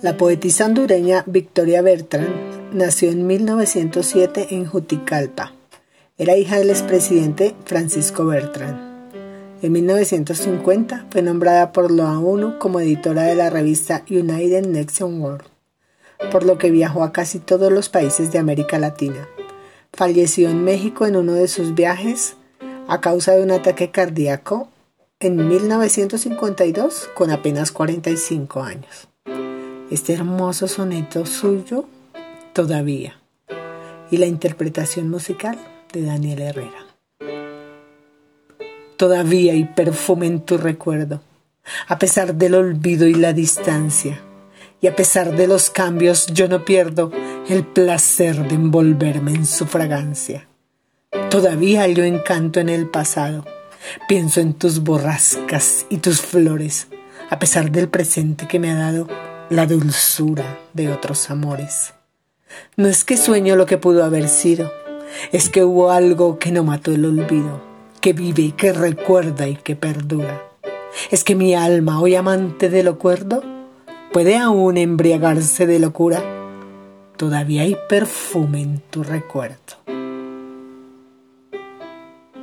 La poetisa hondureña Victoria Bertrand nació en 1907 en Juticalpa. Era hija del expresidente Francisco Bertrand. En 1950 fue nombrada por la ONU como editora de la revista United Nation World, por lo que viajó a casi todos los países de América Latina. Falleció en México en uno de sus viajes a causa de un ataque cardíaco en 1952 con apenas 45 años este hermoso soneto suyo todavía y la interpretación musical de Daniel Herrera. Todavía hay perfume en tu recuerdo, a pesar del olvido y la distancia, y a pesar de los cambios yo no pierdo el placer de envolverme en su fragancia. Todavía yo encanto en el pasado, pienso en tus borrascas y tus flores, a pesar del presente que me ha dado la dulzura de otros amores. No es que sueño lo que pudo haber sido, es que hubo algo que no mató el olvido, que vive que recuerda y que perdura. Es que mi alma, hoy amante de lo cuerdo, puede aún embriagarse de locura. Todavía hay perfume en tu recuerdo.